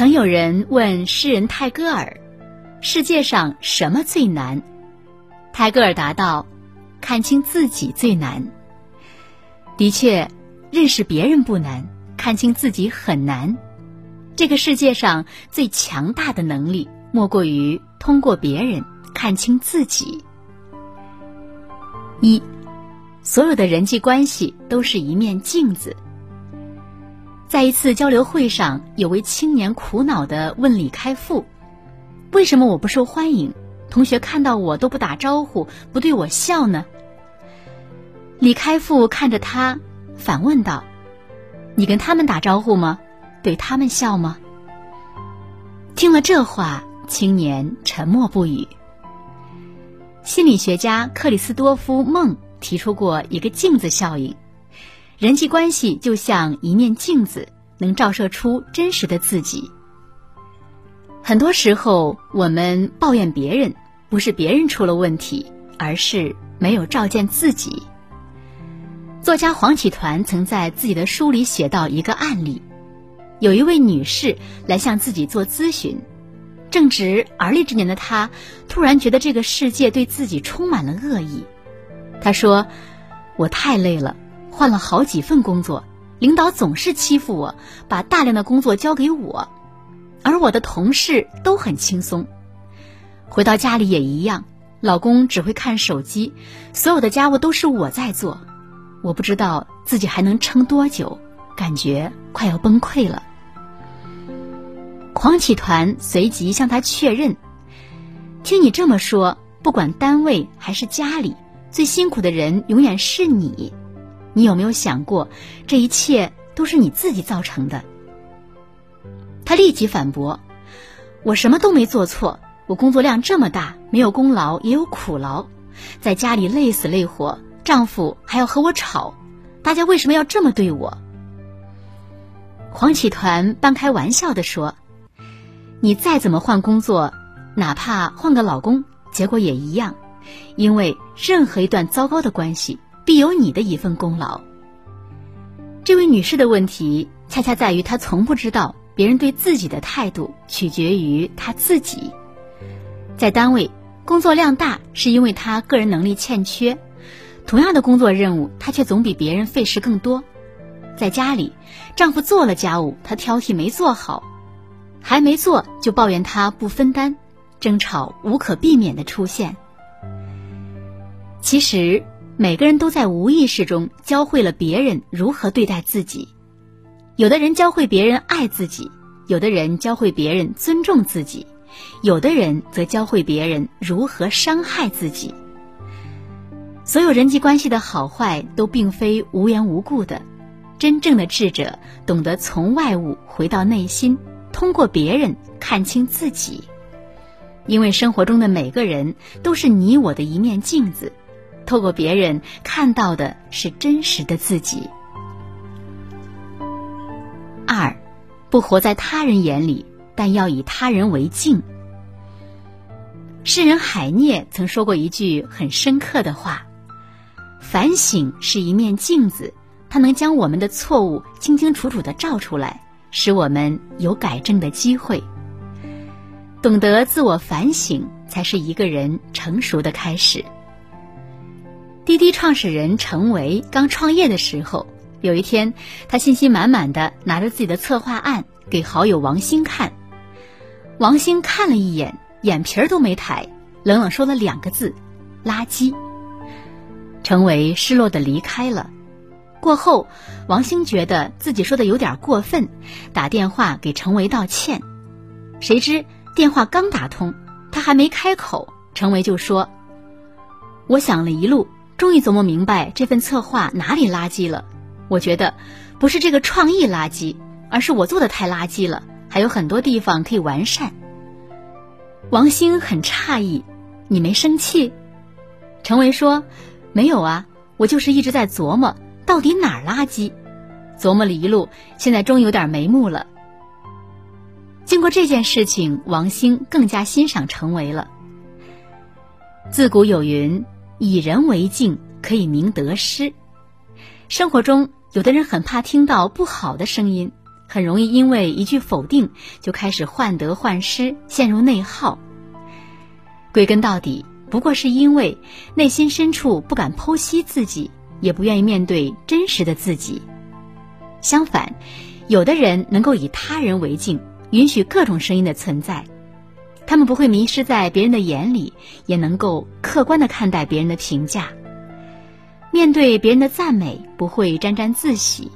曾有人问诗人泰戈尔：“世界上什么最难？”泰戈尔答道：“看清自己最难。”的确，认识别人不难，看清自己很难。这个世界上最强大的能力，莫过于通过别人看清自己。一，所有的人际关系都是一面镜子。在一次交流会上，有位青年苦恼地问李开复：“为什么我不受欢迎？同学看到我都不打招呼，不对我笑呢？”李开复看着他，反问道：“你跟他们打招呼吗？对他们笑吗？”听了这话，青年沉默不语。心理学家克里斯多夫·孟提出过一个镜子效应。人际关系就像一面镜子，能照射出真实的自己。很多时候，我们抱怨别人，不是别人出了问题，而是没有照见自己。作家黄启团曾在自己的书里写到一个案例：有一位女士来向自己做咨询，正值而立之年的她，突然觉得这个世界对自己充满了恶意。她说：“我太累了。”换了好几份工作，领导总是欺负我，把大量的工作交给我，而我的同事都很轻松。回到家里也一样，老公只会看手机，所有的家务都是我在做，我不知道自己还能撑多久，感觉快要崩溃了。黄启团随即向他确认：“听你这么说，不管单位还是家里，最辛苦的人永远是你。”你有没有想过，这一切都是你自己造成的？他立即反驳：“我什么都没做错，我工作量这么大，没有功劳也有苦劳，在家里累死累活，丈夫还要和我吵，大家为什么要这么对我？”黄启团半开玩笑的说：“你再怎么换工作，哪怕换个老公，结果也一样，因为任何一段糟糕的关系。”必有你的一份功劳。这位女士的问题，恰恰在于她从不知道别人对自己的态度取决于她自己。在单位，工作量大是因为她个人能力欠缺；同样的工作任务，她却总比别人费时更多。在家里，丈夫做了家务，她挑剔没做好，还没做就抱怨他不分担，争吵无可避免的出现。其实。每个人都在无意识中教会了别人如何对待自己，有的人教会别人爱自己，有的人教会别人尊重自己，有的人则教会别人如何伤害自己。所有人际关系的好坏都并非无缘无故的，真正的智者懂得从外物回到内心，通过别人看清自己，因为生活中的每个人都是你我的一面镜子。透过别人看到的是真实的自己。二，不活在他人眼里，但要以他人为镜。诗人海涅曾说过一句很深刻的话：“反省是一面镜子，它能将我们的错误清清楚楚的照出来，使我们有改正的机会。懂得自我反省，才是一个人成熟的开始。”滴滴创始人程维刚创业的时候，有一天，他信心满满的拿着自己的策划案给好友王兴看。王兴看了一眼，眼皮儿都没抬，冷冷说了两个字：“垃圾。”程维失落的离开了。过后，王兴觉得自己说的有点过分，打电话给程维道歉。谁知电话刚打通，他还没开口，程维就说：“我想了一路。”终于琢磨明白这份策划哪里垃圾了。我觉得，不是这个创意垃圾，而是我做的太垃圾了，还有很多地方可以完善。王兴很诧异：“你没生气？”程维说：“没有啊，我就是一直在琢磨到底哪儿垃圾。琢磨了一路，现在终于有点眉目了。”经过这件事情，王兴更加欣赏程维了。自古有云。以人为镜，可以明得失。生活中，有的人很怕听到不好的声音，很容易因为一句否定就开始患得患失，陷入内耗。归根到底，不过是因为内心深处不敢剖析自己，也不愿意面对真实的自己。相反，有的人能够以他人为镜，允许各种声音的存在，他们不会迷失在别人的眼里，也能够客观的看待别人的评价。面对别人的赞美，不会沾沾自喜；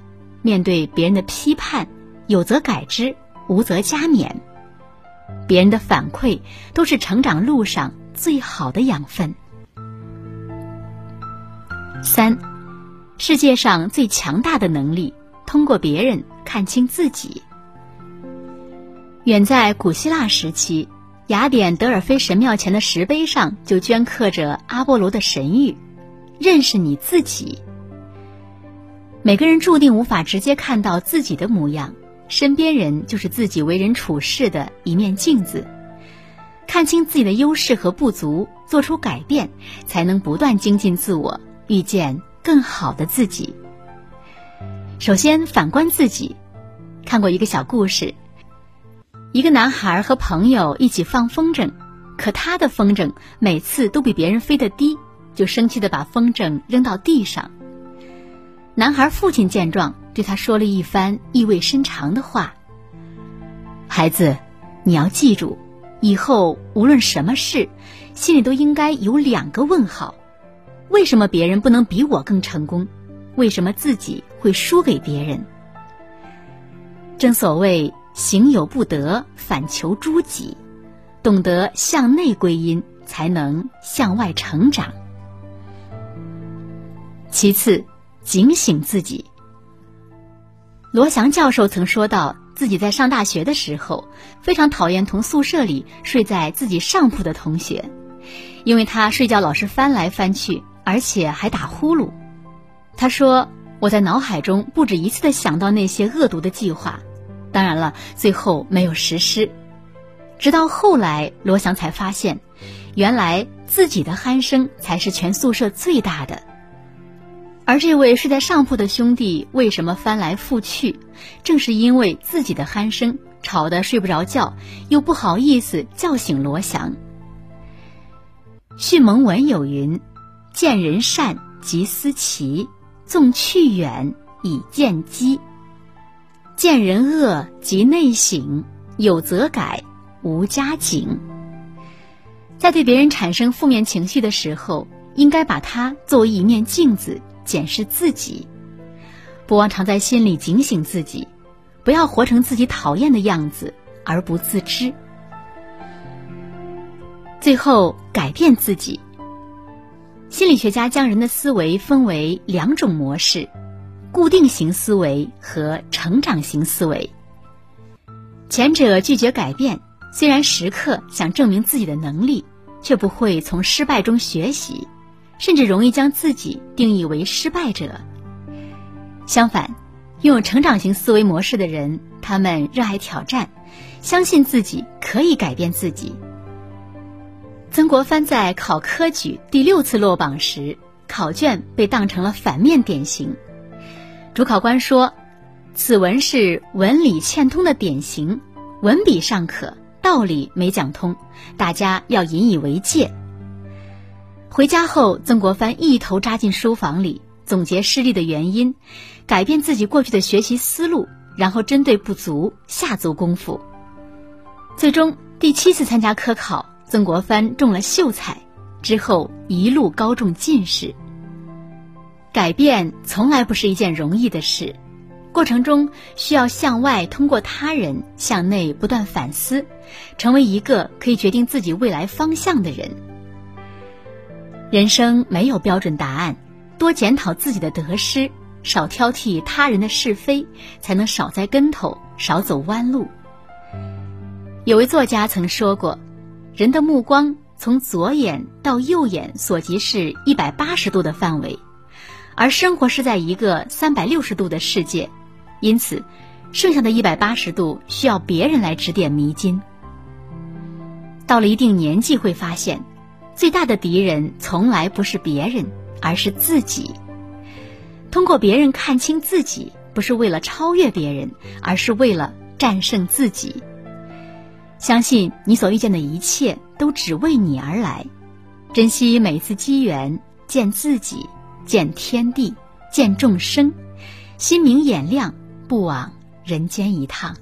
面对别人的批判，有则改之，无则加勉。别人的反馈都是成长路上最好的养分。三，世界上最强大的能力，通过别人看清自己。远在古希腊时期，雅典德尔菲神庙前的石碑上就镌刻着阿波罗的神谕：“认识你自己。”每个人注定无法直接看到自己的模样。身边人就是自己为人处事的一面镜子，看清自己的优势和不足，做出改变，才能不断精进自我，遇见更好的自己。首先反观自己，看过一个小故事，一个男孩和朋友一起放风筝，可他的风筝每次都比别人飞得低，就生气的把风筝扔到地上。男孩父亲见状。对他说了一番意味深长的话：“孩子，你要记住，以后无论什么事，心里都应该有两个问号：为什么别人不能比我更成功？为什么自己会输给别人？正所谓‘行有不得，反求诸己’，懂得向内归因，才能向外成长。其次，警醒自己。”罗翔教授曾说到，自己在上大学的时候，非常讨厌同宿舍里睡在自己上铺的同学，因为他睡觉老是翻来翻去，而且还打呼噜。他说：“我在脑海中不止一次的想到那些恶毒的计划，当然了，最后没有实施。直到后来，罗翔才发现，原来自己的鼾声才是全宿舍最大的。”而这位睡在上铺的兄弟为什么翻来覆去？正是因为自己的鼾声吵得睡不着觉，又不好意思叫醒罗翔。迅蒙文有云：“见人善即思齐，纵去远以见机；见人恶即内省，有则改，无加警。”在对别人产生负面情绪的时候，应该把它作为一面镜子。检视自己，不忘常在心里警醒自己，不要活成自己讨厌的样子而不自知。最后，改变自己。心理学家将人的思维分为两种模式：固定型思维和成长型思维。前者拒绝改变，虽然时刻想证明自己的能力，却不会从失败中学习。甚至容易将自己定义为失败者。相反，拥有成长型思维模式的人，他们热爱挑战，相信自己可以改变自己。曾国藩在考科举第六次落榜时，考卷被当成了反面典型。主考官说：“此文是文理欠通的典型，文笔尚可，道理没讲通，大家要引以为戒。”回家后，曾国藩一头扎进书房里，总结失利的原因，改变自己过去的学习思路，然后针对不足下足功夫。最终，第七次参加科考，曾国藩中了秀才，之后一路高中进士。改变从来不是一件容易的事，过程中需要向外通过他人，向内不断反思，成为一个可以决定自己未来方向的人。人生没有标准答案，多检讨自己的得失，少挑剔他人的是非，才能少栽跟头，少走弯路。有位作家曾说过：“人的目光从左眼到右眼所及是一百八十度的范围，而生活是在一个三百六十度的世界因此剩下的一百八十度需要别人来指点迷津。到了一定年纪会发现最大的敌人从来不是别人而是自己。通过别人看清自己不是为了超越别人而是为了战胜自己。相信你所遇见的一切都只为你而来珍惜每次机缘见自己。见天地，见众生，心明眼亮，不枉人间一趟。